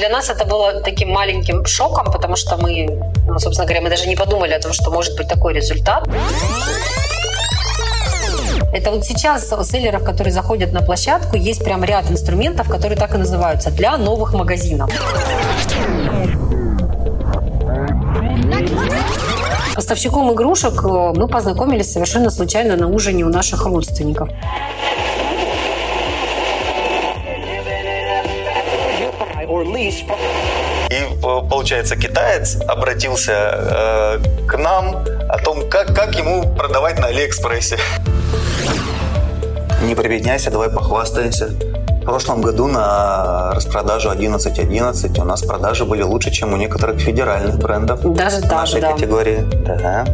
для нас это было таким маленьким шоком, потому что мы, ну, собственно говоря, мы даже не подумали о том, что может быть такой результат. Это вот сейчас у селлеров, которые заходят на площадку, есть прям ряд инструментов, которые так и называются для новых магазинов. Поставщиком игрушек э, мы познакомились совершенно случайно на ужине у наших родственников. И получается, китаец обратился э, к нам о том, как, как ему продавать на Алиэкспрессе. Не прибедняйся, давай похвастаемся. В прошлом году на распродажу 11.11 у нас продажи были лучше, чем у некоторых федеральных брендов. Даже так, нашей да. категории. Да.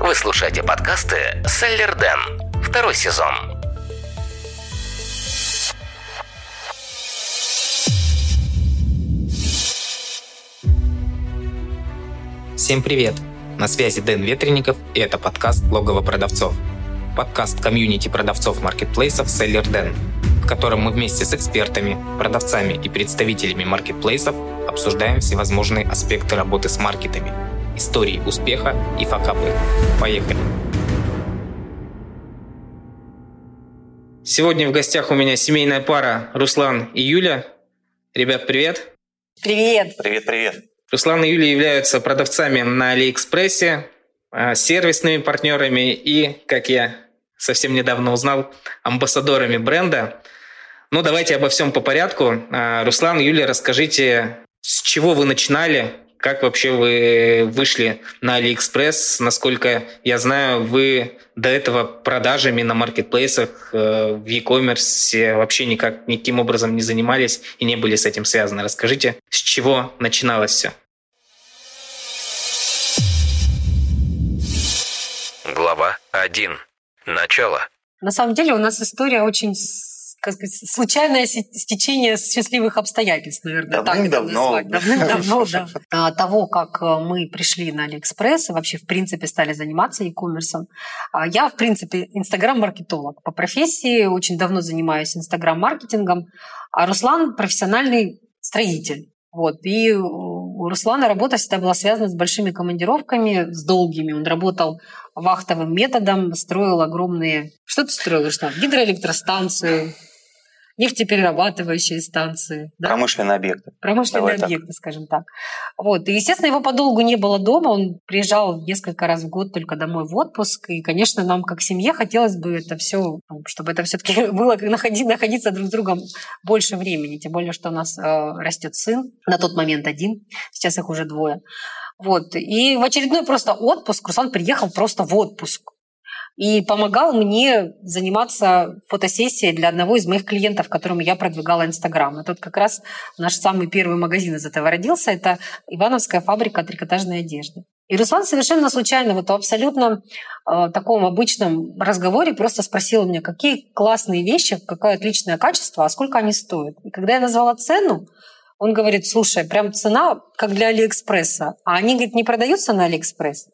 Вы слушаете подкасты «Селлер Дэн». Второй сезон. Всем привет! На связи Дэн Ветренников, и это подкаст «Логово продавцов». Подкаст комьюнити продавцов маркетплейсов «Селлер Дэн», в котором мы вместе с экспертами, продавцами и представителями маркетплейсов обсуждаем всевозможные аспекты работы с маркетами, истории успеха и факапы. Поехали! Сегодня в гостях у меня семейная пара Руслан и Юля. Ребят, привет! Привет! Привет, привет! Руслан и Юлия являются продавцами на Алиэкспрессе, а, сервисными партнерами и, как я совсем недавно узнал, амбассадорами бренда. Ну, давайте обо всем по порядку. А, Руслан, Юлия, расскажите, с чего вы начинали, как вообще вы вышли на Алиэкспресс? Насколько я знаю, вы до этого продажами на маркетплейсах, э, в e-commerce вообще никак, никаким образом не занимались и не были с этим связаны. Расскажите, с чего начиналось все? 1. Начало. На самом деле у нас история очень как сказать, случайное стечение счастливых обстоятельств, наверное, Давным-давно. так это Давным-давно, да. А, того, как э, мы пришли на Алиэкспресс и вообще, в принципе, стали заниматься e-commerce. А, я, в принципе, инстаграм-маркетолог по профессии, очень давно занимаюсь инстаграм-маркетингом, а Руслан – профессиональный строитель. Вот. И у Руслана работа всегда была связана с большими командировками, с долгими. Он работал вахтовым методом, строил огромные... Что ты строил, что? Гидроэлектростанцию, нефтеперерабатывающие станции. Да? Промышленные объекты. Промышленные Давай объекты, так. скажем так. Вот. И, естественно, его подолгу не было дома. Он приезжал несколько раз в год только домой в отпуск. И, конечно, нам как семье хотелось бы это все, чтобы это все-таки было находи, находиться друг с другом больше времени. Тем более, что у нас э, растет сын, на тот момент один, сейчас их уже двое. Вот. И в очередной просто отпуск Руслан приехал просто в отпуск и помогал мне заниматься фотосессией для одного из моих клиентов, которому я продвигала Инстаграм. И тут как раз наш самый первый магазин из этого родился. Это Ивановская фабрика трикотажной одежды. И Руслан совершенно случайно, вот в абсолютно э, таком обычном разговоре просто спросил меня, какие классные вещи, какое отличное качество, а сколько они стоят. И когда я назвала цену, он говорит, слушай, прям цена как для Алиэкспресса. А они, говорит, не продаются на Алиэкспресс.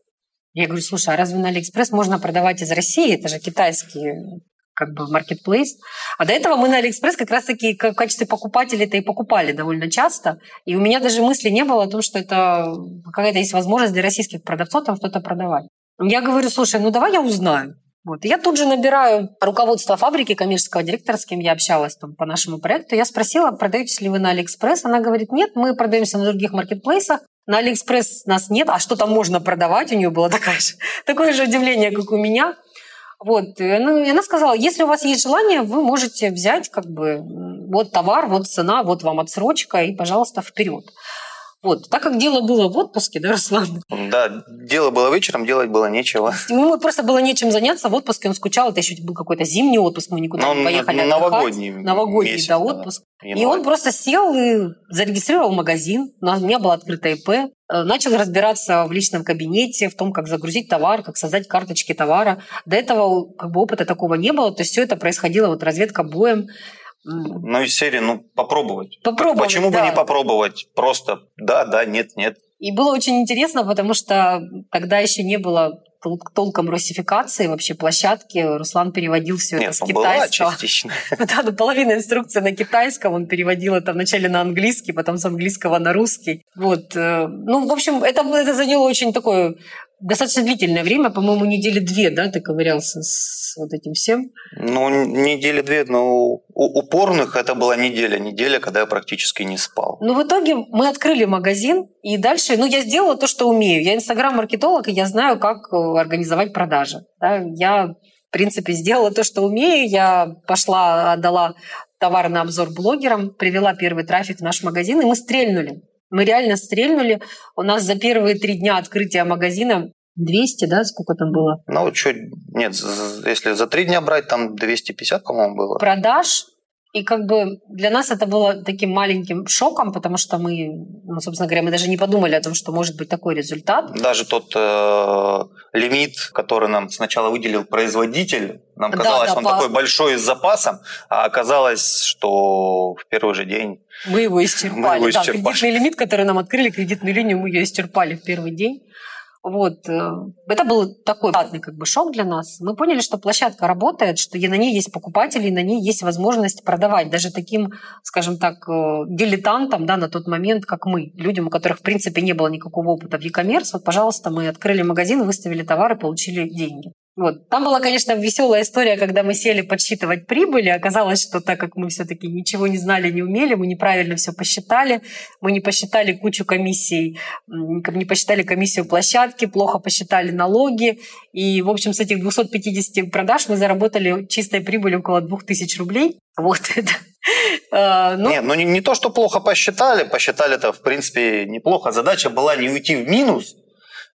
Я говорю, слушай, а разве на Алиэкспресс можно продавать из России? Это же китайский как бы маркетплейс. А до этого мы на Алиэкспресс как раз-таки в качестве покупателей это и покупали довольно часто. И у меня даже мысли не было о том, что это какая-то есть возможность для российских продавцов там что-то продавать. Я говорю, слушай, ну давай я узнаю. Вот. Я тут же набираю руководство фабрики коммерческого директора, с кем я общалась там, по нашему проекту. Я спросила, продаетесь ли вы на Алиэкспресс. Она говорит, нет, мы продаемся на других маркетплейсах. На Алиэкспресс нас нет, а что там можно продавать? У нее было такое же, такое же удивление, как у меня. Вот. И она, и она сказала, если у вас есть желание, вы можете взять как бы вот товар, вот цена, вот вам отсрочка, и, пожалуйста, вперед. Вот. Так как дело было в отпуске, да, Руслан? Да, дело было вечером, делать было нечего. Ему просто было нечем заняться в отпуске, он скучал, это еще был какой-то зимний отпуск, мы никуда Но не поехали Новогодний Новогодний, месяц, да, отпуск. Да. И он просто сел и зарегистрировал магазин, у меня была открытая ИП, э, начал разбираться в личном кабинете, в том, как загрузить товар, как создать карточки товара. До этого как бы опыта такого не было, то есть все это происходило вот разведка боем. Ну, из серии, ну, попробовать. Попробовать, Почему да. бы не попробовать? Просто да, да, нет, нет. И было очень интересно, потому что тогда еще не было толком русификации вообще площадки. Руслан переводил все Нет, это с ну, китайского. Была частично. Да, ну, половина инструкции на китайском, он переводил это вначале на английский, потом с английского на русский. Вот. э, Ну, в общем, это, это заняло очень такое достаточно длительное время, по-моему, недели две, да, ты ковырялся с вот этим всем. Ну, недели две, но у упорных это была неделя. Неделя, когда я практически не спал. Ну, в итоге мы открыли магазин, и дальше, ну, я сделала то, что умею. Я инстаграм-маркетолог, и я знаю, как э, организовать продажи. Да? Я, в принципе, сделала то, что умею. Я пошла, отдала товар на обзор блогерам, привела первый трафик в наш магазин, и мы стрельнули. Мы реально стрельнули. У нас за первые три дня открытия магазина 200, да, сколько там было? Ну, чуть, нет, если за три дня брать, там 250, по-моему, было. Продаж. И как бы для нас это было таким маленьким шоком, потому что мы, ну, собственно говоря, мы даже не подумали о том, что может быть такой результат. Даже тот э, лимит, который нам сначала выделил производитель, нам Да, казалось, да, он по- такой большой с запасом, а оказалось, что в первый же день Мы его исчерпали. Мы его Да, исчерпали. кредитный лимит, который нам открыли, кредитную линию, мы ее исчерпали в первый день. Вот. э, Это был такой приятный как бы шок для нас. Мы поняли, что площадка работает, что на ней есть покупатели, и на ней есть возможность продавать даже таким, скажем так, э, дилетантам да, на тот момент, как мы, людям, у которых, в принципе, не было никакого опыта в e-commerce. Вот, пожалуйста, мы открыли магазин, выставили товары, получили деньги. Вот. Там была, конечно, веселая история, когда мы сели подсчитывать прибыль, и оказалось, что так как мы все-таки ничего не знали, не умели, мы неправильно все посчитали, мы не посчитали кучу комиссий, не посчитали комиссию площадки, плохо посчитали налоги, и, в общем, с этих 250 продаж мы заработали чистой прибылью около 2000 рублей. Вот это. Э, ну, Нет, ну не, не то, что плохо посчитали, посчитали это, в принципе, неплохо. Задача была не уйти в минус,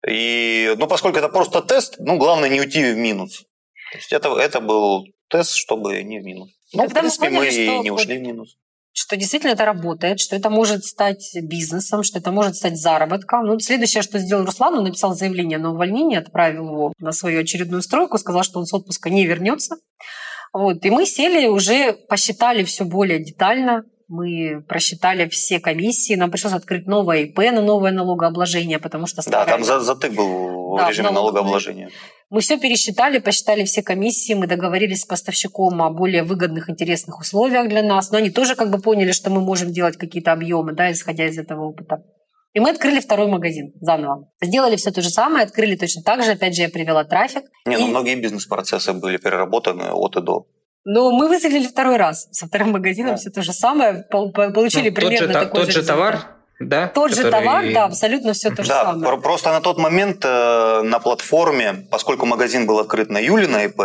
и, ну, поскольку это просто тест, ну, главное не уйти в минус. То есть это, это был тест, чтобы не в минус. Ну, в Когда мы принципе, мы, поняли, что не ушли в минус. что действительно это работает, что это может стать бизнесом, что это может стать заработком. Ну, следующее, что сделал Руслан, он написал заявление на увольнение, отправил его на свою очередную стройку, сказал, что он с отпуска не вернется. Вот. И мы сели, уже посчитали все более детально, мы просчитали все комиссии, нам пришлось открыть новое ИП на новое налогообложение, потому что Да, старое... там за- затык был Да, в режиме налогообложения. Мы все пересчитали, посчитали все комиссии, мы договорились с поставщиком о более выгодных, интересных условиях для нас, но они тоже как бы поняли, что мы можем делать какие-то объемы, да, исходя из этого опыта. И мы открыли второй магазин заново. Сделали все то же самое, открыли точно так же. Опять же, я привела трафик. Не, ну И- многие бизнес-процессы были переработаны от и до. Но мы выстрелили второй раз. Со вторым магазином Да. все то же самое. пол- по- Получили Ну, тот же, примерно та- такой тот же результат. товар, да? Тот же который- товар, да, абсолютно все то же Да, самое. про- просто на тот момент э, на платформе, поскольку магазин был открыт на Юле на ИП,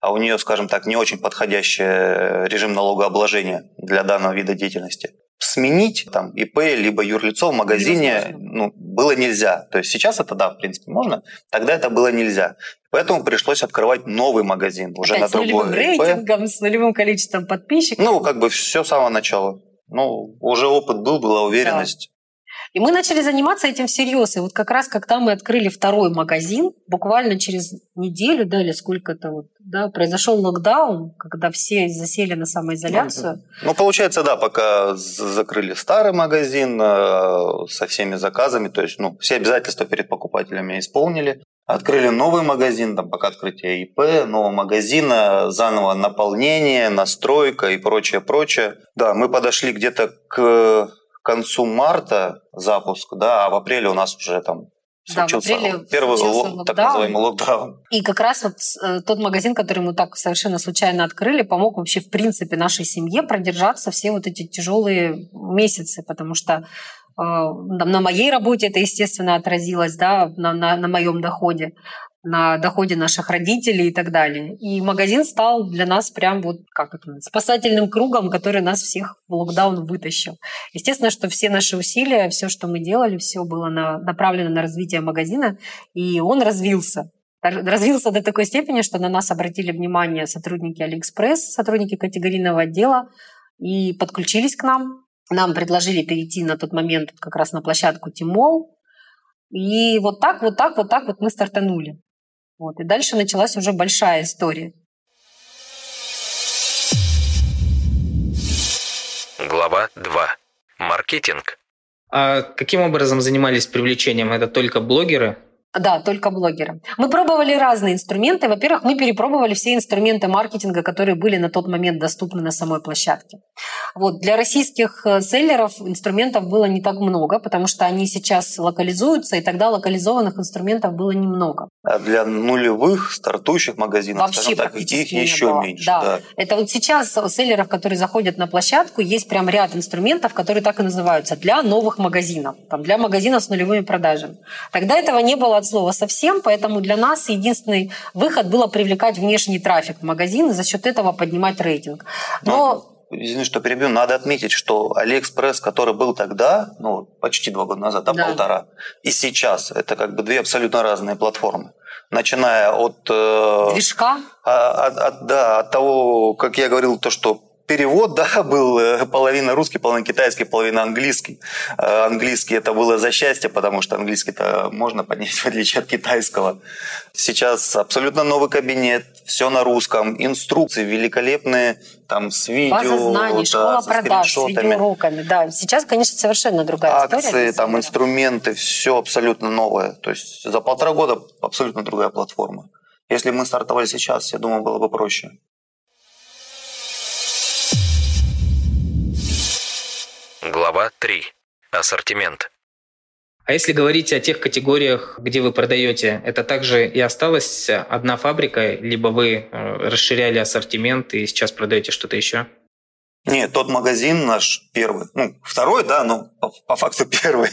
а у нее, скажем так, не очень подходящий э, режим налогообложения для данного вида деятельности, сменить там ИП либо юрлицо в магазине ну, было нельзя. То есть сейчас это, да, в принципе, можно, тогда это было нельзя. Поэтому пришлось открывать новый магазин уже Опять на с нулевым другой ИП. рейтингом, с нулевым количеством подписчиков. Ну, как бы все с самого начала. Ну, уже опыт был, была уверенность. И мы начали заниматься этим всерьез. И вот как раз, когда мы открыли второй магазин, буквально через неделю, да, или сколько-то, вот, да, произошел локдаун, когда все засели на самоизоляцию. Ну, получается, да, пока закрыли старый магазин э, со всеми заказами, то есть, ну, все обязательства перед покупателями исполнили. Открыли новый магазин, там, пока открытие ИП, нового магазина, заново наполнение, настройка и прочее, прочее. Да, мы подошли где-то к концу марта запуск, да, а в апреле у нас уже там Да, в случился апреле первый случился лок- так называемый локдаун. И как раз вот э, тот магазин, который мы так совершенно случайно открыли, помог вообще в принципе нашей семье продержаться все вот эти тяжелые месяцы, потому что э, на моей работе это, естественно, отразилось, да, на, на, на моем доходе, на доходе наших родителей и так далее. И магазин стал для нас прям вот как это, спасательным кругом, который нас всех в локдаун вытащил. Естественно, что все наши усилия, все, что мы делали, все было на- направлено на развитие магазина, и он развился. Развился до такой степени, что на нас обратили внимание сотрудники Алиэкспресс, сотрудники категорийного отдела, и подключились к нам. Нам предложили перейти на тот момент как раз на площадку Tmall. И вот так, вот так, вот так вот мы стартанули. Вот. И дальше началась уже большая история. Глава 2. Маркетинг. А каким образом занимались привлечением? Это только блогеры? Да, только блогеры. Мы пробовали разные инструменты. Во-первых, мы перепробовали все инструменты маркетинга, которые были на тот момент доступны на самой площадке. Вот. Для российских э, селлеров инструментов было не так много, потому что они сейчас локализуются, и тогда локализованных инструментов было немного. А для нулевых стартующих магазинов, Вообще так, их не еще было. меньше. Да. Да. Это вот сейчас у селлеров, которые заходят на площадку, есть прям ряд инструментов, которые так и называются, для новых магазинов, там, для магазинов с нулевыми продажами. Тогда этого не было от слова совсем, поэтому для нас единственный выход было привлекать внешний трафик в магазин и за счет этого поднимать рейтинг. Но Извини, что перебью. Надо отметить, что Алиэкспресс, который был тогда, ну, почти два года назад, да, Да. полтора, и сейчас, это как бы две абсолютно разные платформы. Начиная от, э, движка а- от, от- да, от того, как я говорил, то, что перевод, да, был э, половина русский, половина китайский, половина английский. Э, Английский это было за счастье, потому что английский-то можно поднять в отличие от китайского. Сейчас абсолютно новый кабинет, все на русском, инструкции великолепные, там с видео, база знаний, да, школа со продаж с видеоуроками. Да, сейчас, конечно, совершенно другая история. акции, там инструменты, все абсолютно новое. То есть за полтора года абсолютно другая платформа. Если мы стартовали сейчас, я думаю, было бы проще. Глава 3. Ассортимент. А если говорить о тех категориях, где вы продаете, это также и осталась одна фабрика, либо вы э, расширяли ассортимент и сейчас продаете что-то еще? Нет, тот магазин наш первый, ну, второй, да, но по, по факту первый,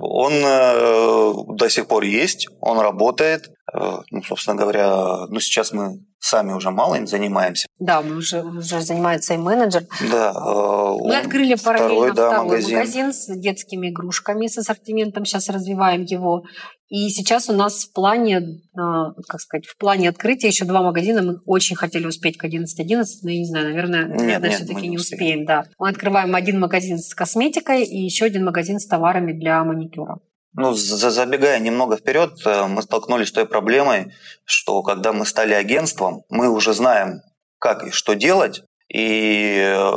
он э, до сих пор есть, он работает. Э, ну, собственно говоря, ну, сейчас мы сами уже мало им занимаемся. Да, мы уже, уже занимается и менеджер. Да, э, Мы открыли параллельно второй, да, второй магазин. магазин. с детскими игрушками, с ассортиментом. Сейчас развиваем его. И сейчас у нас в плане, э, как сказать, в плане открытия еще два магазина. Мы очень хотели успеть к 11.11, но я не знаю, наверное, Нет, наверное нет, все-таки не не успеем. Да. Мы открываем один магазин с косметикой и еще один магазин с товарами для маникюра. Ну, за- забегая немного вперед, э, мы столкнулись с той проблемой, что когда мы стали агентством, мы уже знаем, как и что делать, и э,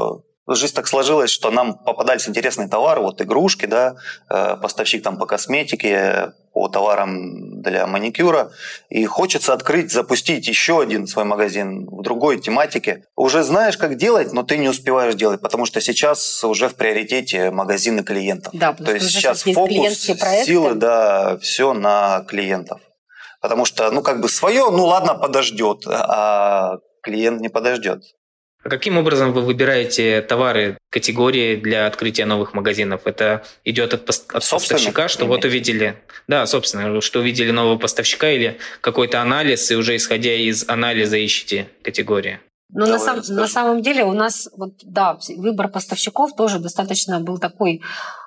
жизнь так сложилась, что нам попадались интересные товары, вот игрушки, да, э, поставщик там по косметике, по товарам для маникюра, и хочется открыть, запустить еще один свой магазин в другой тематике. Уже знаешь, как делать, но ты не успеваешь делать, потому что сейчас уже в приоритете магазины клиентов. Да, То есть сейчас фокус, силы, да, все на клиентов. Потому что, ну, как бы свое, ну, ладно, подождет, а клиент не подождет. А каким образом вы выбираете товары, категории для открытия новых магазинов? Это идет от, пос- от Собственно, поставщика, что вот имеете. увидели, да, собственно, что увидели нового поставщика или какой-то анализ, и уже исходя из анализа ищете категории? Но на, Давай сам- на самом деле у нас, вот, да, выбор поставщиков тоже достаточно был такой,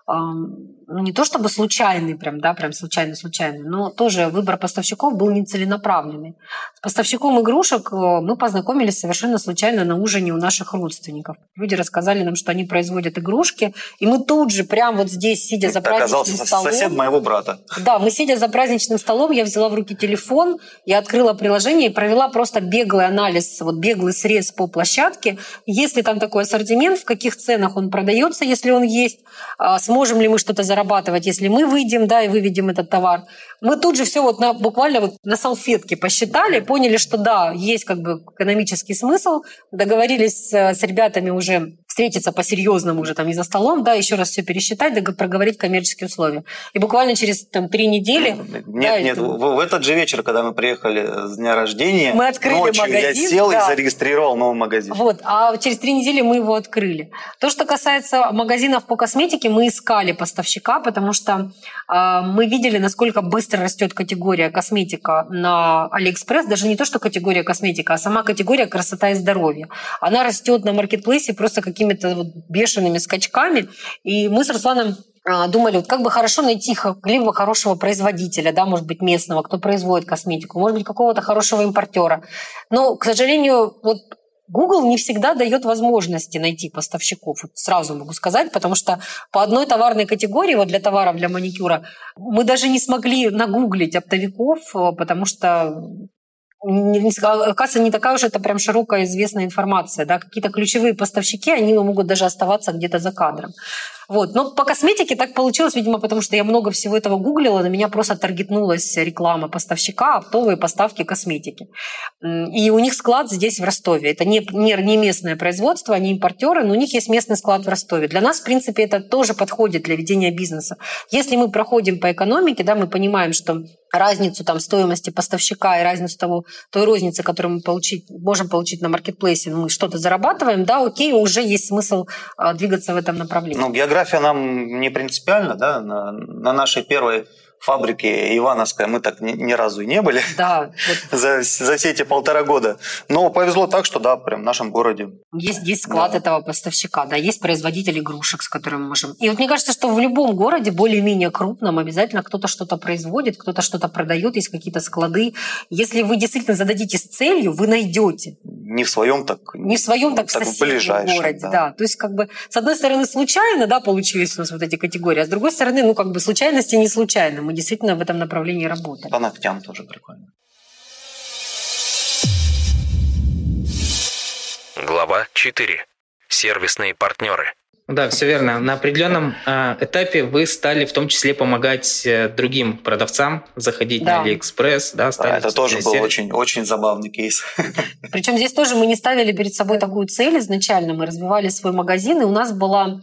ам, ну, не то чтобы случайный, прям, да, прям случайно-случайный, но тоже выбор поставщиков был нецеленаправленный. С поставщиком игрушек э, мы познакомились совершенно случайно на ужине у наших родственников. Люди рассказали нам, что они производят игрушки, и мы тут же, прям вот здесь, сидя за оказался праздничным сос- столом... сосед моего брата. Да, мы сидя за праздничным столом, я взяла в руки телефон, я открыла приложение и провела просто беглый анализ, вот беглый срез по площадке. Есть ли там такой ассортимент, в каких ценах он продается, если он есть, а, сможем ли мы что-то зарабатывать, если мы выйдем, да, и выведем этот товар. Мы тут же все вот на, буквально вот на салфетке посчитали, поняли, что да, есть как бы экономический смысл, договорились с, с ребятами уже встретиться по-серьезному уже там не за столом, да, еще раз все пересчитать, дог- проговорить коммерческие условия. И буквально через там три недели Нет, да, нет, это- в, в этот же вечер, когда мы приехали с дня рождения, Мы открыли ночью магазин, я сел да. и зарегистрировал новый магазин. Вот, а через три недели мы его открыли. То, что касается магазинов по косметике, мы искали поставщика, потому что э, мы видели, насколько быстро растет категория косметика на Алиэкспресс. Даже не то, что категория косметика, а сама категория красота и здоровье. Она растет на маркетплейсе просто какими-то вот бешеными скачками. И мы с Русланом а, думали, вот как бы хорошо найти либо хорошего производителя, да, может быть, местного, кто производит косметику, может быть, какого-то хорошего импортера. Но, к сожалению, вот Google не всегда дает возможности найти поставщиков, вот сразу могу сказать, потому что по одной товарной категории, вот для товаров для маникюра, мы даже не смогли нагуглить оптовиков, э, потому что оказывается, не такая уж это прям широкая известная информация. Да? Какие-то ключевые поставщики, они могут даже оставаться где-то за кадром. Вот. Но по косметике так получилось, видимо, потому что я много всего этого гуглила, на меня просто таргетнулась реклама поставщика, оптовые поставки косметики. И у них склад здесь в Ростове. Это не, не, не местное производство, они импортеры, но у них есть местный склад в Ростове. Для нас, в принципе, это тоже подходит для ведения бизнеса. Если мы проходим по экономике, да, мы понимаем, что разницу там, стоимости поставщика и разницу того, той розницы, которую мы получить, можем получить на маркетплейсе, мы что-то зарабатываем, да, окей, уже есть смысл а, двигаться в этом направлении. Ну, география нам не принципиальна, да, на, на нашей первой фабрике Ивановская мы так ни, ни разу и не были да, вот. за, за все эти полтора года. Но повезло так, что да, прям в нашем городе. Есть, есть склад да. этого поставщика, да, есть производитель игрушек, с которым мы можем. И вот мне кажется, что в любом городе, более-менее крупном, обязательно кто-то что-то производит, кто-то что-то продает, есть какие-то склады. Если вы действительно зададитесь целью, вы найдете. Не в своем так. Не в своем так, так в соседнем городе, да. да. То есть как бы с одной стороны случайно, да, получились у нас вот эти категории, а с другой стороны, ну как бы случайности не случайны мы действительно в этом направлении работаем. По ногтям тоже прикольно. Глава 4. Сервисные партнеры. Да, все верно. На определенном э, этапе вы стали в том числе помогать э, другим продавцам заходить да. на Алиэкспресс. Да, да, это тоже был очень, очень забавный кейс. Причем здесь тоже мы не ставили перед собой такую цель изначально. Мы развивали свой магазин, и у нас была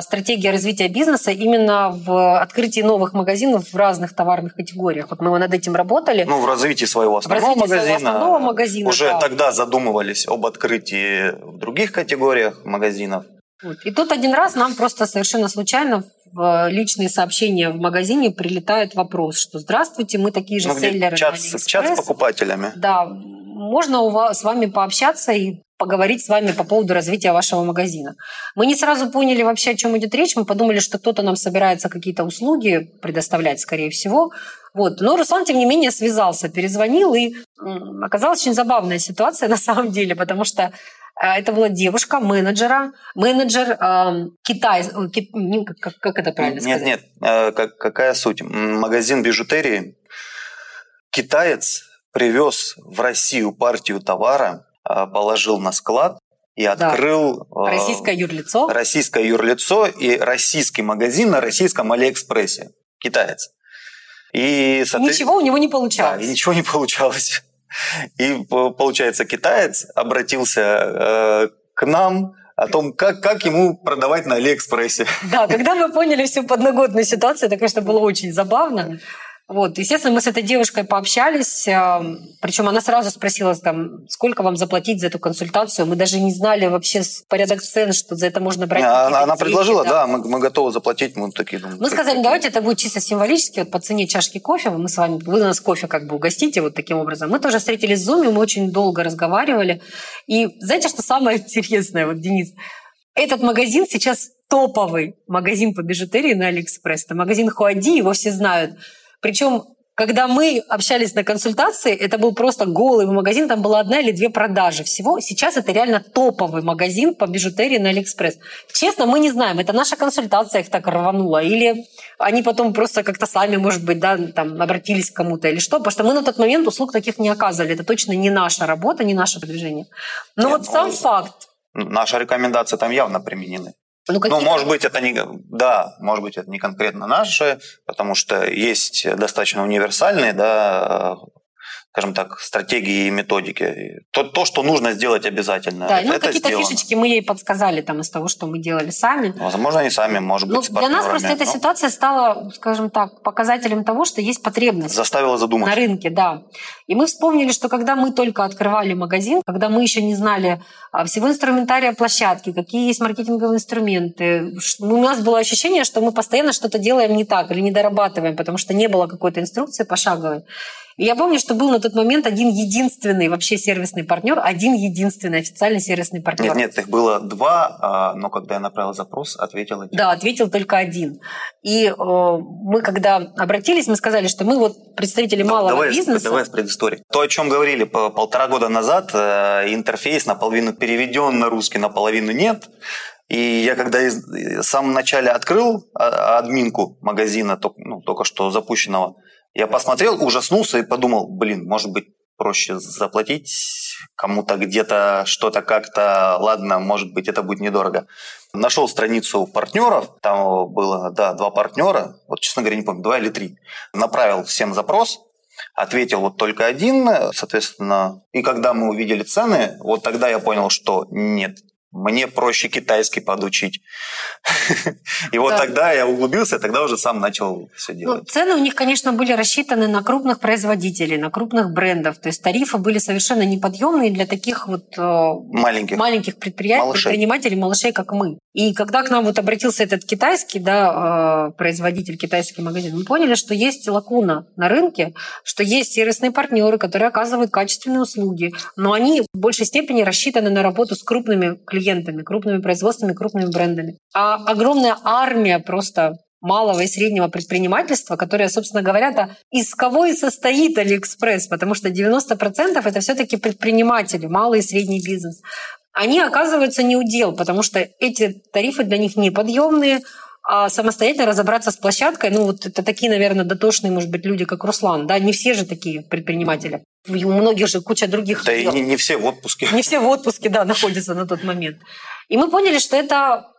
стратегия развития бизнеса именно в открытии новых магазинов в разных товарных категориях. Вот мы над этим работали. Ну, в развитии своего основного развитии магазина. Своего основного магазина уже да. тогда задумывались об открытии в других категориях магазинов. Вот. И тут один раз нам просто совершенно случайно в личные сообщения в магазине прилетает вопрос, что «Здравствуйте, мы такие же ну, селлеры чат, чат с покупателями. Да, можно у вас, с вами пообщаться и поговорить с вами по поводу развития вашего магазина. Мы не сразу поняли вообще, о чем идет речь. Мы подумали, что кто-то нам собирается какие-то услуги предоставлять, скорее всего. Вот. Но Руслан, тем не менее, связался, перезвонил, и оказалась очень забавная ситуация на самом деле, потому что э, это была девушка, менеджера, менеджер э, Китай, ки, как, как это правильно нет, сказать? Нет, нет, э, как, какая суть? Магазин бижутерии, китаец привез в Россию партию товара, положил на склад и открыл да. российское юрлицо. Российское юрлицо и российский магазин на российском Алиэкспрессе. Китаец. И. Ничего у него не получалось. Да, и ничего не получалось. И, получается, китаец обратился э, к нам о том, как, как ему продавать на Алиэкспрессе. Да, когда мы поняли всю подноготную ситуацию, это, конечно, было очень забавно. Вот, естественно, мы с этой девушкой пообщались, а, причем она сразу спросила, там, сколько вам заплатить за эту консультацию. Мы даже не знали вообще порядок цен, что за это можно брать. Она, она предложила, да, да мы, мы готовы заплатить, мы такие думаем. Мы сказали, давайте это будет чисто символически, вот по цене чашки кофе, мы с вами, вы нас кофе как бы угостите вот таким образом. Мы тоже встретились в Zoom, мы очень долго разговаривали. И знаете, что самое интересное, вот, Денис, этот магазин сейчас топовый магазин по бижутерии на Алиэкспресс. Это магазин Хуади, его все знают. Причем когда мы общались на консультации, это был просто голый магазин, там была одна или две продажи всего. Сейчас это реально топовый магазин по бижутерии на Алиэкспресс. Честно, мы не знаем, это наша консультация их так рванула, или они потом просто как-то сами, может быть, да, там, обратились к кому-то или что, потому что мы на тот момент услуг таких не оказывали. Это точно не наша работа, не наше продвижение. Но Нет, вот сам ну, факт. Наша рекомендация там явно применены. Ну, ну, может быть, это не, да, может быть, это не конкретно наши, потому что есть достаточно универсальные, да, скажем так, стратегии и методики. То, то что нужно сделать обязательно. Да, ну какие-то фишечки мы ей подсказали там из того, что мы делали сами. Возможно, не сами, может быть, ну, Для нас просто эта но... ситуация стала, скажем так, показателем того, что есть потребность. Заставила задуматься. На рынке, да. И мы вспомнили, что когда мы только открывали магазин, когда мы еще не знали а, всего инструментария площадки, какие есть маркетинговые инструменты, у нас было ощущение, что мы постоянно что-то делаем не так или не дорабатываем, потому что не было какой-то инструкции пошаговой. И я помню, что был на тот момент один единственный вообще сервисный партнер, один единственный официальный сервисный партнер. Нет, нет, их было два, а, но когда я направил запрос, ответил один. Да, ответил только один. И э, мы, когда обратились, мы сказали, что мы вот представители да, малого давай, бизнеса. Давай с предыстории. То, о чем говорили полтора года назад, э, интерфейс наполовину переведен на русский, наполовину нет. И я когда из, в самом начале открыл а, админку магазина, ну, только что запущенного, я посмотрел, ужаснулся и подумал, блин, может быть, проще заплатить кому-то где-то что-то как-то, ладно, может быть, это будет недорого. Нашел страницу партнеров, там было, да, два партнера, вот, честно говоря, не помню, два или три. Направил всем запрос, ответил вот только один, соответственно, и когда мы увидели цены, вот тогда я понял, что нет, мне проще китайский подучить. И вот тогда я углубился, тогда уже сам начал все ну, делать. цены у них, конечно, были рассчитаны на крупных производителей, на крупных брендов. То есть тарифы были совершенно неподъемные для таких вот э, маленьких, маленьких предприятий, предпринимателей, малышей, как мы. И когда к нам вот обратился этот китайский да, э, производитель, китайский магазин, мы поняли, что есть лакуна на рынке, что есть сервисные партнеры, которые оказывают качественные услуги, но они в большей степени рассчитаны на работу с крупными клиентами, крупными производствами, крупными брендами. А огромная армия просто малого и среднего предпринимательства, которое, собственно говоря, -то из кого и состоит Алиэкспресс, потому что 90% это все-таки предприниматели, малый и средний бизнес. Они оказываются не удел, потому что эти тарифы для них неподъемные, а самостоятельно разобраться с площадкой, ну вот это такие, наверное, дотошные, может быть, люди, как Руслан, да, не все же такие предприниматели. У многих же куча других. Да дел. и не, не все в отпуске. Не все в отпуске, да, находятся на тот момент. И мы поняли, что это,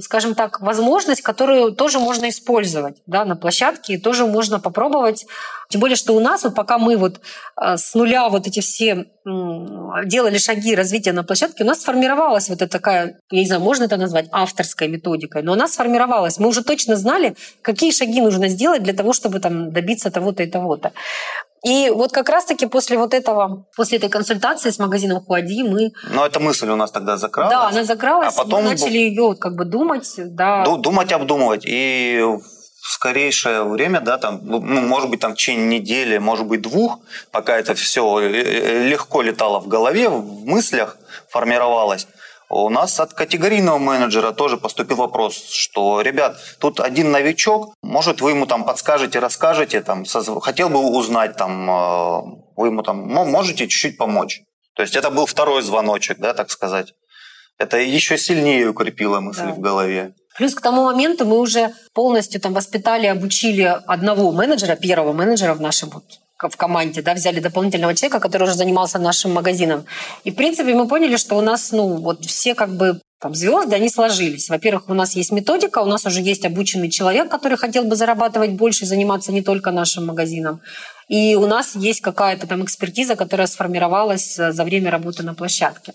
скажем так, возможность, которую тоже можно использовать да, на площадке, и тоже можно попробовать. Тем более, что у нас, вот пока мы вот э, с нуля вот эти все делали шаги развития на площадке, у нас сформировалась вот эта такая, я не знаю, можно это назвать авторской методикой, но у нас сформировалась. Мы уже точно знали, какие шаги нужно сделать для того, чтобы там добиться того-то и того-то. И вот как раз-таки после вот этого, после этой консультации с магазином Хуади мы... Но эта мысль у нас тогда закралась. Да, она закралась, а потом мы начали ее как бы думать. Да. Думать, обдумывать. И в скорейшее время, да, там, ну, ну, может быть, там в течение недели, может быть, двух, пока это все э, э, легко летало в голове, в мыслях формировалось, у нас от категорийного менеджера тоже поступил вопрос, что, ребят, тут один новичок, может, вы ему там подскажете, расскажете, там, хотел бы узнать, там, э, вы ему там можете чуть-чуть помочь. То есть это был второй звоночек, да, так сказать. Это еще сильнее укрепило мысль да. в голове. Плюс к тому моменту мы уже полностью там воспитали, обучили одного менеджера, первого менеджера в нашем вот в команде, да, взяли дополнительного человека, который уже занимался нашим магазином. И, в принципе, мы поняли, что у нас, ну, вот все как бы там звезды, они сложились. Во-первых, у нас есть методика, у нас уже есть обученный человек, который хотел бы зарабатывать больше, заниматься не только нашим магазином. И у нас есть какая-то там экспертиза, которая сформировалась за время работы на площадке.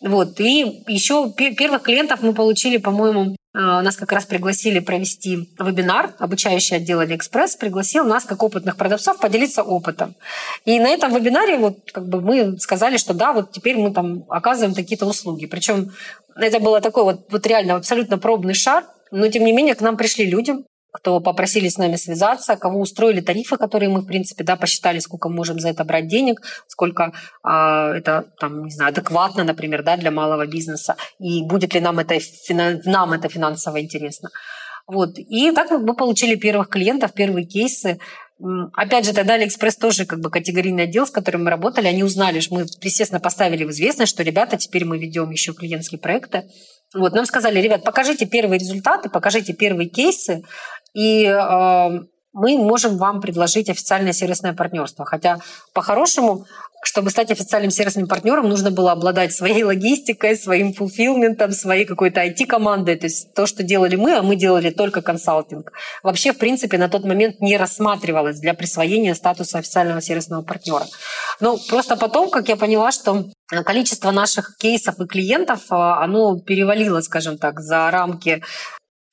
Вот. И еще первых клиентов мы получили, по-моему, э, нас как раз пригласили провести вебинар, обучающий отдел Алиэкспресс пригласил нас, как опытных продавцов, поделиться опытом. И на этом вебинаре вот как бы мы сказали, что да, вот теперь мы там оказываем какие-то услуги. Причем это было такой вот, вот реально абсолютно пробный шар, но тем не менее к нам пришли люди, кто попросили с нами связаться, кого устроили тарифы, которые мы, в принципе, да, посчитали, сколько можем за это брать денег, сколько а, это, там, не знаю, адекватно, например, да, для малого бизнеса, и будет ли нам это, нам это финансово интересно. Вот. И так мы получили первых клиентов, первые кейсы. Опять же, тогда Алиэкспресс тоже как бы категорийный отдел, с которым мы работали, они узнали, что мы, естественно, поставили в известность, что, ребята, теперь мы ведем еще клиентские проекты. Вот, нам сказали, ребят, покажите первые результаты, покажите первые кейсы, и э, мы можем вам предложить официальное сервисное партнерство. Хотя, по-хорошему, чтобы стать официальным сервисным партнером, нужно было обладать своей логистикой, своим фулфилментом, своей какой-то IT-командой. То есть то, что делали мы, а мы делали только консалтинг. Вообще, в принципе, на тот момент не рассматривалось для присвоения статуса официального сервисного партнера. Но просто потом, как я поняла, что количество наших кейсов и клиентов, а, оно перевалило, скажем так, за рамки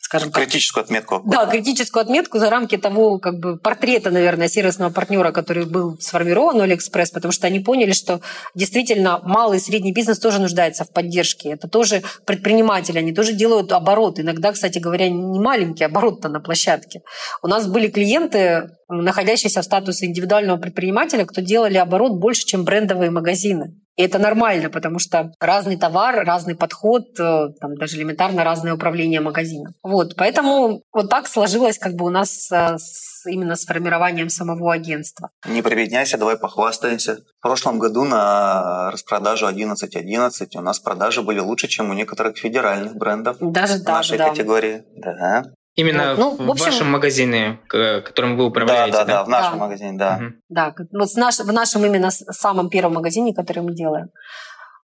скажем так. Критическую отметку. Да, критическую отметку за рамки того как бы портрета, наверное, сервисного партнера, который был сформирован у Алиэкспресс, потому что они поняли, что действительно малый и средний бизнес тоже нуждается в поддержке. Это тоже предприниматели, они тоже делают оборот. Иногда, кстати говоря, не маленький оборот-то на площадке. У нас были клиенты, находящиеся в статусе индивидуального предпринимателя, кто делали оборот больше, чем брендовые магазины. И это нормально, потому что разный товар, разный подход, э, там, даже элементарно разное управление магазином. Вот, поэтому вот так сложилось как бы у нас э, с, именно с формированием самого агентства. Не прибедняйся, давай похвастаемся. В прошлом году на распродажу 11.11 у нас продажи были лучше, чем у некоторых федеральных брендов даже в нашей да. категории. Да. Именно ну, в, в общем, вашем магазине, которым вы управляете, да? Да, да, в нашем да. магазине, да. Угу. Да, вот в, наш, в нашем именно самом первом магазине, который мы делаем.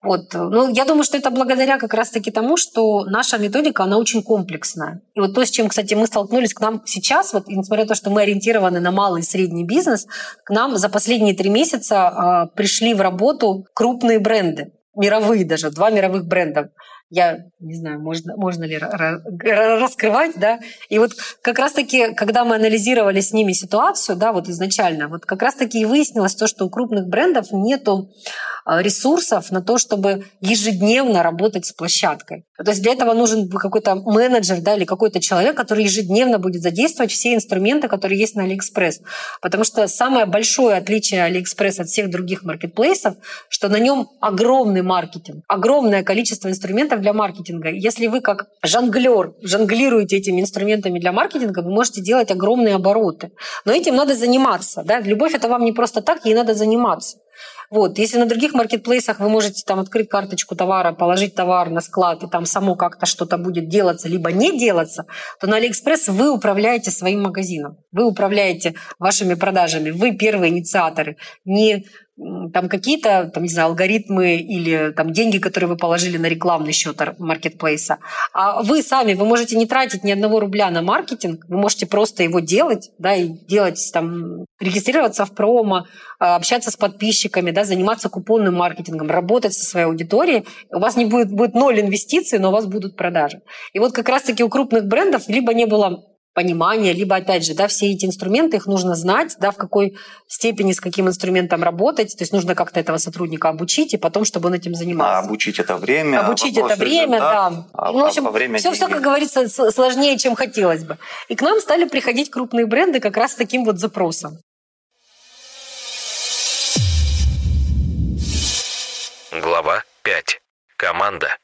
Вот. Ну, я думаю, что это благодаря как раз-таки тому, что наша методика, она очень комплексная. И вот то, с чем, кстати, мы столкнулись к нам сейчас, вот, несмотря на то, что мы ориентированы на малый и средний бизнес, к нам за последние три месяца э, пришли в работу крупные бренды, мировые даже, два мировых бренда я не знаю, можно, можно ли раскрывать, да. И вот как раз-таки, когда мы анализировали с ними ситуацию, да, вот изначально, вот как раз-таки и выяснилось то, что у крупных брендов нету ресурсов на то, чтобы ежедневно работать с площадкой. То есть для этого нужен какой-то менеджер да, или какой-то человек, который ежедневно будет задействовать все инструменты, которые есть на Алиэкспресс. Потому что самое большое отличие Алиэкспресс от всех других маркетплейсов, что на нем огромный маркетинг, огромное количество инструментов для маркетинга. Если вы как жонглер жонглируете этими инструментами для маркетинга, вы можете делать огромные обороты. Но этим надо заниматься. Да? Любовь – это вам не просто так, ей надо заниматься. Вот. Если на других маркетплейсах вы можете там открыть карточку товара, положить товар на склад, и там само как-то что-то будет делаться, либо не делаться, то на Алиэкспресс вы управляете своим магазином. Вы управляете вашими продажами. Вы первые инициаторы. Не там какие-то, там, не знаю, алгоритмы или там деньги, которые вы положили на рекламный счет маркетплейса. А вы сами, вы можете не тратить ни одного рубля на маркетинг, вы можете просто его делать, да, и делать там, регистрироваться в промо, а, общаться с подписчиками, да, заниматься купонным маркетингом, работать со своей аудиторией. У вас не будет, будет ноль инвестиций, но у вас будут продажи. И вот как раз-таки у крупных брендов либо не было понимание, либо, опять же, да, все эти инструменты, их нужно знать, да, в какой степени с каким инструментом работать, то есть нужно как-то этого сотрудника обучить, и потом, чтобы он этим занимался. А обучить это время. Обучить это время, да. А, ну, в общем, а время все, все, как говорится, сложнее, чем хотелось бы. И к нам стали приходить крупные бренды как раз с таким вот запросом. Глава 5. Команда.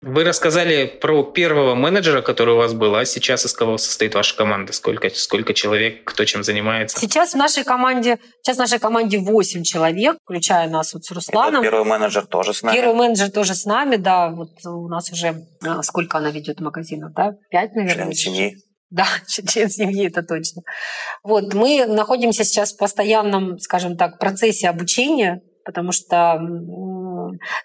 Вы рассказали про первого менеджера, который у вас был, а сейчас из кого состоит ваша команда? Сколько, сколько человек, кто чем занимается? Сейчас в нашей команде, сейчас в нашей команде 8 человек, включая нас вот с Русланом. Первый менеджер тоже с нами. Первый менеджер тоже с нами, да. Вот у нас уже а, сколько она ведет магазинов, да? Пять, наверное. Член семьи. Да, член семьи, это точно. Вот, мы находимся сейчас в постоянном, скажем так, процессе обучения, потому что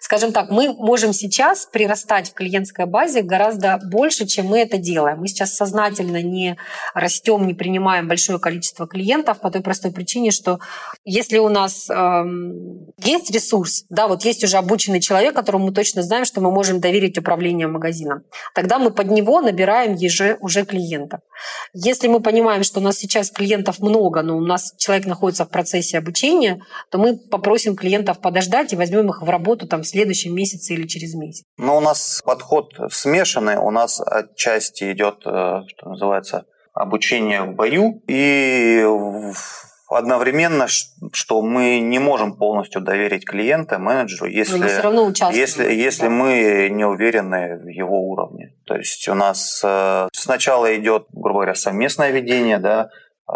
скажем так, мы можем сейчас прирастать в клиентской базе гораздо больше, чем мы это делаем. Мы сейчас сознательно не растем, не принимаем большое количество клиентов по той простой причине, что если у нас э, есть ресурс, да, вот есть уже обученный человек, которому мы точно знаем, что мы можем доверить управление магазином, тогда мы под него набираем еже, уже клиентов. Если мы понимаем, что у нас сейчас клиентов много, но у нас человек находится в процессе обучения, то мы попросим клиентов подождать и возьмем их в работу там, в следующем месяце или через месяц. Ну, у нас подход смешанный. У нас отчасти идет, э, что называется, обучение в бою и одновременно, что мы не можем полностью доверить клиента, менеджеру, если, если, если мы не уверены в его уровне. То есть у нас э, сначала идет, грубо говоря, совместное ведение, да, э,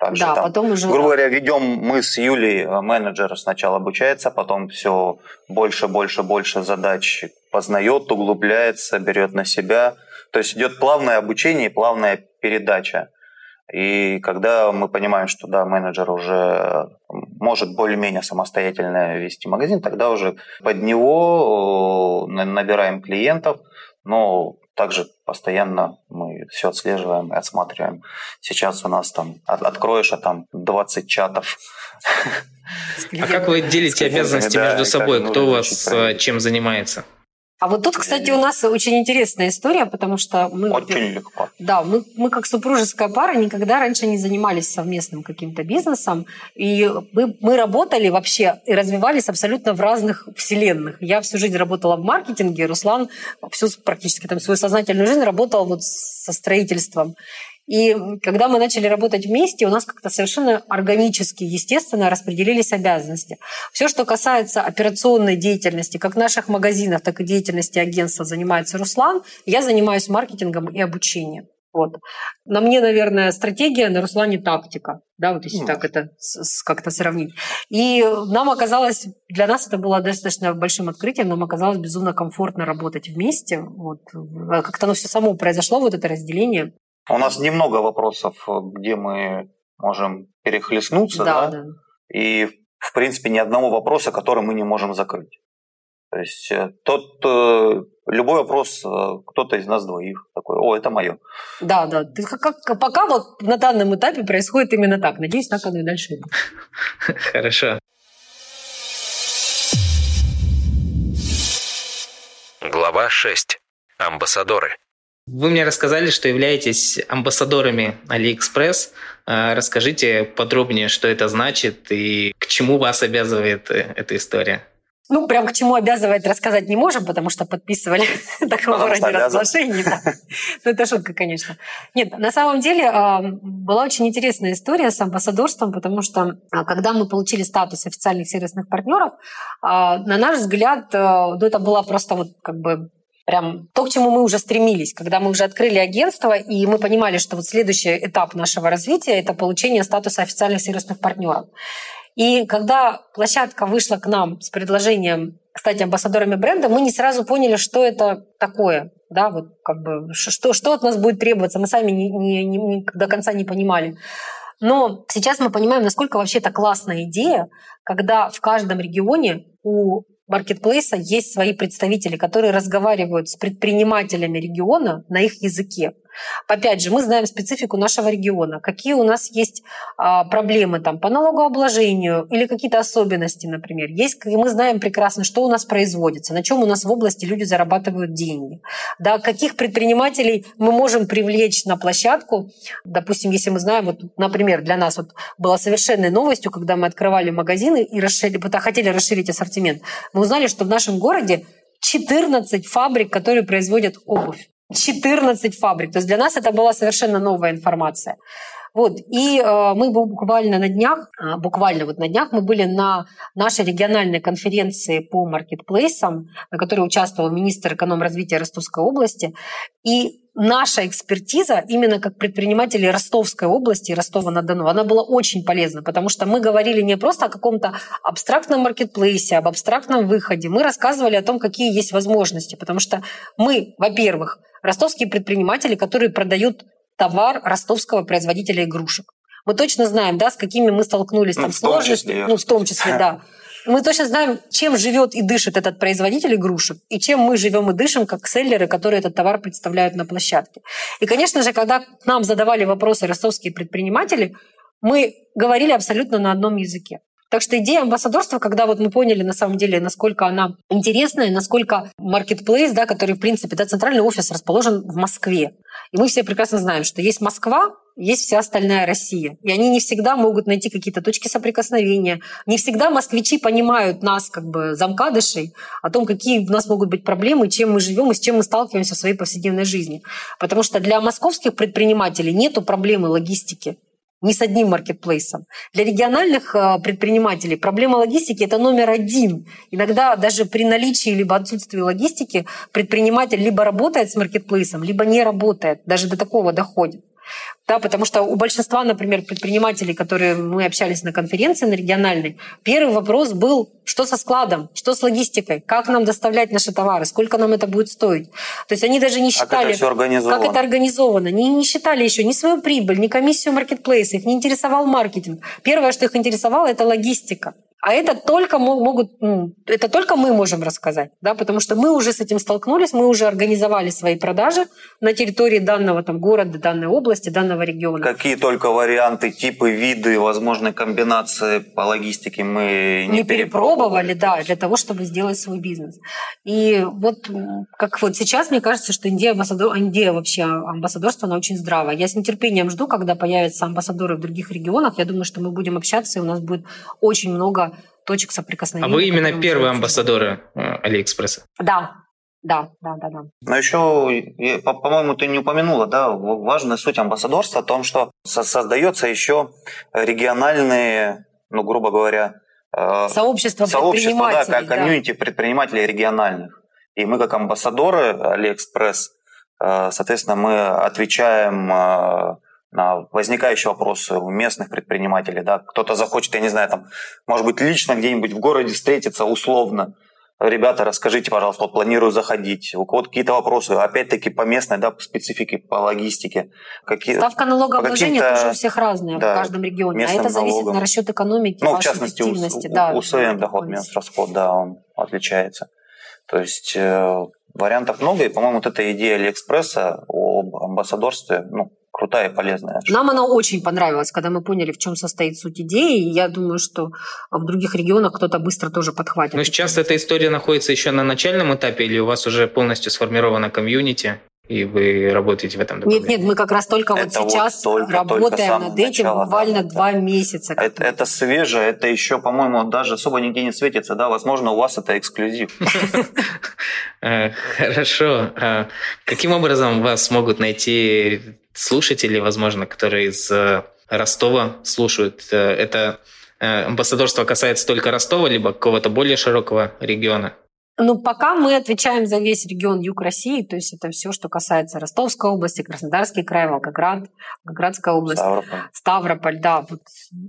также да, там, потом уже... Грубо говоря, ведем мы с Юлей, э, менеджер сначала обучается, потом все больше, больше, больше задач познает, углубляется, берет на себя. То есть идет плавное обучение и плавная передача. И когда мы понимаем, что да, менеджер уже может более-менее самостоятельно вести магазин, тогда уже под него э, набираем клиентов, но также постоянно мы все отслеживаем и отсматриваем. Сейчас у нас там откроешь, а там 20 чатов. А как вы делите обязанности между собой? Кто у вас э, чем занимается? А вот тут, кстати, у нас очень интересная история, потому что мы... Очень легко. Да, мы, мы как супружеская пара никогда раньше не занимались совместным каким-то бизнесом. И мы, мы работали вообще и развивались абсолютно в разных вселенных. Я всю жизнь работала в маркетинге, Руслан всю практически там свою сознательную жизнь работал вот со строительством. И когда мы начали работать вместе, у нас как-то совершенно органически, естественно, распределились обязанности. Все, что касается операционной деятельности, как наших магазинов, так и деятельности агентства занимается Руслан, я занимаюсь маркетингом и обучением. Вот. На мне, наверное, стратегия, на Руслане тактика, да, вот если mm. так это как-то сравнить. И нам оказалось, для нас это было достаточно большим открытием, нам оказалось безумно комфортно работать вместе. Вот. Как-то оно все само произошло, вот это разделение. У нас немного вопросов, где мы можем перехлестнуться, да, да? да. и в принципе ни одного вопроса, который мы не можем закрыть. То есть э, тот, э, любой вопрос, э, кто-то из нас двоих такой, о, это мое. Да, да. Как, как, пока вот на данном этапе происходит именно так. Надеюсь, так оно и дальше будет. Хорошо. Глава 6. Амбассадоры. Вы мне рассказали, что являетесь амбассадорами AliExpress. Расскажите подробнее, что это значит и к чему вас обязывает эта история. Ну, прям к чему обязывает рассказать не можем, потому что подписывали договор о неразглашении. Да. Ну, это шутка, конечно. Нет, на самом деле а, была очень интересная история с амбассадорством, потому что а, когда мы получили статус официальных сервисных партнеров, а, на наш взгляд, ну, это было просто вот как бы прям то, к чему мы уже стремились, когда мы уже открыли агентство, и мы понимали, что вот следующий этап нашего развития – это получение статуса официальных сервисных партнеров. И когда площадка вышла к нам с предложением стать амбассадорами бренда, мы не сразу поняли, что это такое, да, вот как бы что, что от нас будет требоваться, мы сами не, не, не, до конца не понимали. Но сейчас мы понимаем, насколько вообще это классная идея, когда в каждом регионе у маркетплейса есть свои представители, которые разговаривают с предпринимателями региона на их языке. Опять же, мы знаем специфику нашего региона, какие у нас есть а, проблемы там, по налогообложению или какие-то особенности, например. Есть, мы знаем прекрасно, что у нас производится, на чем у нас в области люди зарабатывают деньги. Да, каких предпринимателей мы можем привлечь на площадку. Допустим, если мы знаем, вот, например, для нас вот была совершенной новостью, когда мы открывали магазины и расширили, хотели расширить ассортимент, мы узнали, что в нашем городе 14 фабрик, которые производят обувь. 14 фабрик. То есть для нас это была совершенно новая информация. Вот. И э, мы буквально на днях, э, буквально вот на днях мы были на нашей региональной конференции по маркетплейсам, на которой участвовал министр эконом-развития Ростовской области. И наша экспертиза именно как предприниматели Ростовской области, Ростова-на-Дону, она была очень полезна, потому что мы говорили не просто о каком-то абстрактном маркетплейсе, об абстрактном выходе, мы рассказывали о том, какие есть возможности, потому что мы, во-первых, ростовские предприниматели, которые продают товар ростовского производителя игрушек. Мы точно знаем, да, с какими мы столкнулись ну, там сложностями, ну, в том числе, да. Мы точно знаем, чем живет и дышит этот производитель игрушек, и чем мы живем и дышим, как селлеры, которые этот товар представляют на площадке. И, конечно же, когда нам задавали вопросы ростовские предприниматели, мы говорили абсолютно на одном языке. Так что идея амбассадорства, когда вот мы поняли на самом деле, насколько она интересная, насколько marketplace, да, который, в принципе, да, центральный офис расположен в Москве. И мы все прекрасно знаем, что есть Москва, есть вся остальная Россия. И они не всегда могут найти какие-то точки соприкосновения. Не всегда москвичи понимают нас, как бы замкадышей, о том, какие у нас могут быть проблемы, чем мы живем и с чем мы сталкиваемся в своей повседневной жизни. Потому что для московских предпринимателей нет проблемы логистики ни с одним маркетплейсом. Для региональных э, предпринимателей проблема логистики – это номер один. Иногда даже при наличии либо отсутствии логистики предприниматель либо работает с маркетплейсом, либо не работает. Даже до такого доходит. Да, потому что у большинства, например, предпринимателей, которые мы общались на конференции на региональной, первый вопрос был, что со складом, что с логистикой, как нам доставлять наши товары, сколько нам это будет стоить. То есть они даже не считали, как это, как это организовано, не, не считали еще ни свою прибыль, ни комиссию маркетплейса, их не интересовал маркетинг. Первое, что их интересовало, это логистика. А это только могут, это только мы можем рассказать, да, потому что мы уже с этим столкнулись, мы уже организовали свои продажи на территории данного там города, данной области, данного региона. Какие только варианты, типы, виды, возможные комбинации по логистике мы не, не перепробовали, да, для того, чтобы сделать свой бизнес. И вот как вот сейчас мне кажется, что идея, амбассадор, идея вообще амбассадорства, она очень здравая. Я с нетерпением жду, когда появятся амбассадоры в других регионах. Я думаю, что мы будем общаться, и у нас будет очень много точек соприкосновения. А вы именно первые амбассадоры э, Алиэкспресса? Да, да, да, да, да. Но еще, по-моему, ты не упомянула, да, важная суть амбассадорства в том, что создается еще региональные, ну, грубо говоря, э, сообщество, сообщество да, как комьюнити да. предпринимателей региональных. И мы, как амбассадоры Алиэкспресс, э, соответственно, мы отвечаем на возникающие вопросы у местных предпринимателей, да, кто-то захочет, я не знаю, там, может быть, лично где-нибудь в городе встретиться условно, ребята, расскажите, пожалуйста, вот планирую заходить, у кого-то какие-то вопросы, опять-таки по местной, да, по специфике, по логистике. Какие, Ставка налогообложения тоже у всех разная да, в каждом регионе, а это зависит налогом. на расчет экономики, ну, в частности, эффективности. У, да, у СВМ доход минус расход, да, он отличается. То есть э, вариантов много, и, по-моему, вот эта идея Алиэкспресса об амбассадорстве, ну, крутая и полезная. Нам она очень понравилась, когда мы поняли, в чем состоит суть идеи. И я думаю, что в других регионах кто-то быстро тоже подхватит. Но сейчас эта история находится еще на начальном этапе, или у вас уже полностью сформирована комьюнити? и вы работаете в этом документе? Нет, нет, мы как раз только это вот сейчас вот только, работаем только над этим начала, буквально да, два да. месяца. Это, это свежее, это еще, по-моему, даже особо нигде не светится, да, возможно, у вас это эксклюзив. Э, хорошо. А каким образом вас могут найти слушатели, возможно, которые из э, Ростова слушают? Э, это амбассадорство касается только Ростова, либо какого-то более широкого региона? Ну, пока мы отвечаем за весь регион Юг России, то есть это все, что касается Ростовской области, Краснодарский край, Волгоград, Волгоградская область, Ставрополь, Ставрополь да. Вот.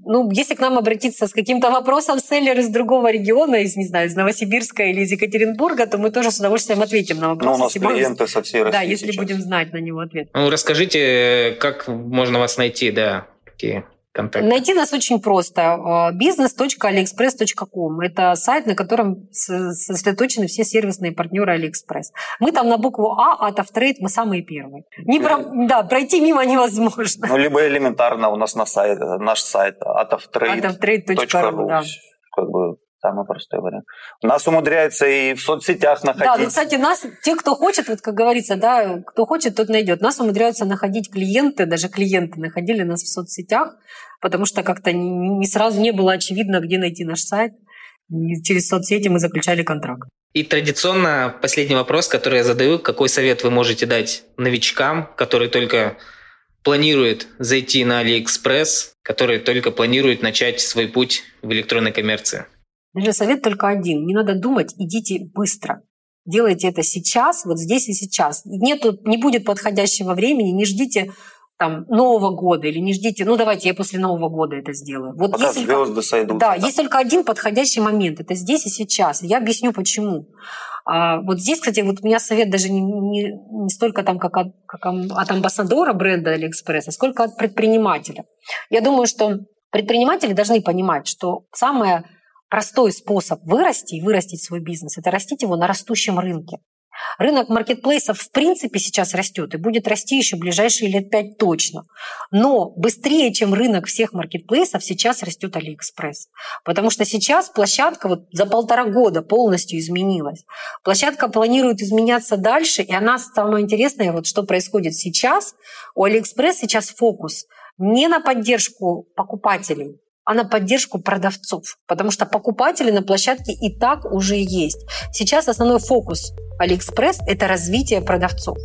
Ну, если к нам обратиться с каким-то вопросом селлер из другого региона, из, не знаю, из Новосибирска или из Екатеринбурга, то мы тоже с удовольствием ответим на вопрос. Ну, у нас клиенты со всей России Да, если сейчас. будем знать на него ответ. Ну, расскажите, как можно вас найти, да, какие контакты? Найти нас очень просто. А, business.aliexpress.com. Это сайт, на котором сосредоточены все сервисные партнеры AliExpress. Мы там на букву А, от Trade, мы самые первые. Не про, да, пройти мимо невозможно. Ну, либо элементарно у нас на сайт, наш сайт atoftrade.ru. Да. Как бы Самый простой вариант. Нас умудряется и в соцсетях находить. Да, ну, кстати, нас, те, кто хочет, вот как говорится, да, кто хочет, тот найдет. Нас умудряются находить клиенты, даже клиенты находили нас в соцсетях, потому что как-то не сразу не было очевидно, где найти наш сайт. И через соцсети мы заключали контракт. И традиционно последний вопрос, который я задаю. Какой совет вы можете дать новичкам, которые только планируют зайти на AliExpress, которые только планируют начать свой путь в электронной коммерции? Даже совет только один. Не надо думать, идите быстро. Делайте это сейчас, вот здесь и сейчас. Нету, не будет подходящего времени, не ждите там, Нового года или не ждите, ну давайте я после Нового года это сделаю. Вот Пока есть звезды только, сойдут. Да, есть только один подходящий момент, это здесь и сейчас. Я объясню почему. А, вот здесь, кстати, вот у меня совет даже не, не, не столько там как от, как от амбассадора бренда Алиэкспресс, а сколько от предпринимателя. Я думаю, что предприниматели должны понимать, что самое простой способ вырасти и вырастить свой бизнес – это растить его на растущем рынке. Рынок маркетплейсов в принципе сейчас растет и будет расти еще ближайшие лет пять точно. Но быстрее, чем рынок всех маркетплейсов, сейчас растет Алиэкспресс. Потому что сейчас площадка вот за полтора года полностью изменилась. Площадка планирует изменяться дальше, и она самое интересное, вот что происходит сейчас. У Алиэкспресс сейчас фокус не на поддержку покупателей, а на поддержку продавцов, потому что покупатели на площадке и так уже есть. Сейчас основной фокус Алиэкспресс – это развитие продавцов.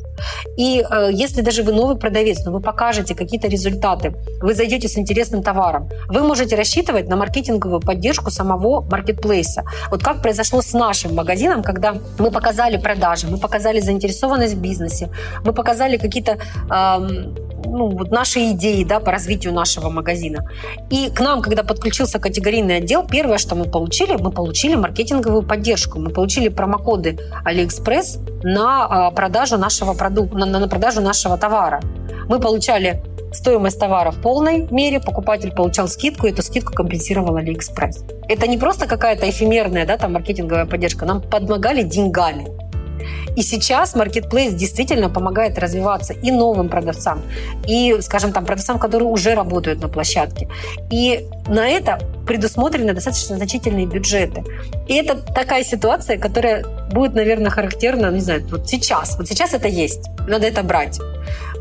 И э, если даже вы новый продавец, но вы покажете какие-то результаты, вы зайдете с интересным товаром, вы можете рассчитывать на маркетинговую поддержку самого маркетплейса. Вот как произошло с нашим магазином, когда мы показали продажи, мы показали заинтересованность в бизнесе, мы показали какие-то э, ну, вот наши идеи да, по развитию нашего магазина. И к нам, когда подключился категорийный отдел, первое, что мы получили, мы получили маркетинговую поддержку. Мы получили промокоды AliExpress на а, продажу нашего продукта, на, на продажу нашего товара. Мы получали стоимость товара в полной мере, покупатель получал скидку, и эту скидку компенсировал AliExpress. Это не просто какая-то эфемерная да, там, маркетинговая поддержка, нам подмогали деньгами. И сейчас Marketplace действительно помогает развиваться и новым продавцам, и, скажем, там, продавцам, которые уже работают на площадке. И на это предусмотрены достаточно значительные бюджеты. И это такая ситуация, которая будет, наверное, характерна, не знаю, вот сейчас. Вот сейчас это есть. Надо это брать.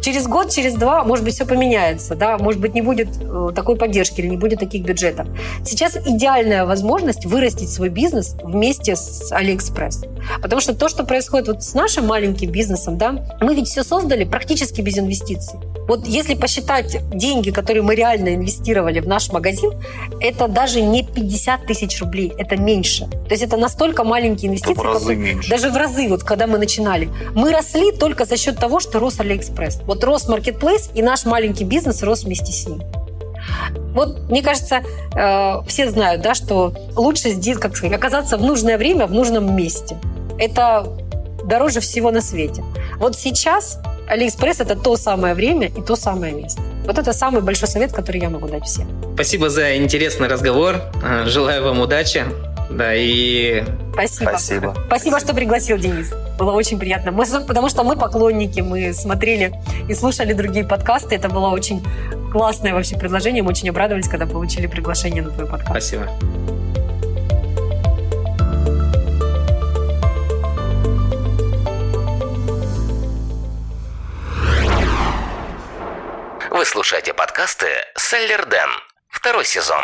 Через год, через два, может быть, все поменяется, да, может быть, не будет э, такой поддержки или не будет таких бюджетов. Сейчас идеальная возможность вырастить свой бизнес вместе с Алиэкспресс. Потому что то, что происходит вот с нашим маленьким бизнесом, да, мы ведь все создали практически без инвестиций. Вот если посчитать деньги, которые мы реально инвестировали в наш магазин, это даже не 50 тысяч рублей, это меньше. То есть это настолько маленькие инвестиции. В разы меньше. Даже в разы, вот когда мы начинали. Мы росли только за счет того, что рос Алиэкспресс. Вот рос маркетплейс, и наш маленький бизнес рос вместе с ним. Вот, мне кажется, э, все знают, да, что лучше здесь, как сказать, оказаться в нужное время в нужном месте. Это дороже всего на свете. Вот сейчас Алиэкспресс – это то самое время и то самое место. Вот это самый большой совет, который я могу дать всем. Спасибо за интересный разговор. Э, желаю вам удачи. Да, и... Спасибо. Спасибо. Спасибо, что пригласил, Денис. Было очень приятно. Мы, потому что мы поклонники, мы смотрели и слушали другие подкасты. Это было очень классное вообще предложение. Мы очень обрадовались, когда получили приглашение на твой подкаст. Спасибо. Вы слушаете подкасты «Селлер Дэн». Второй сезон.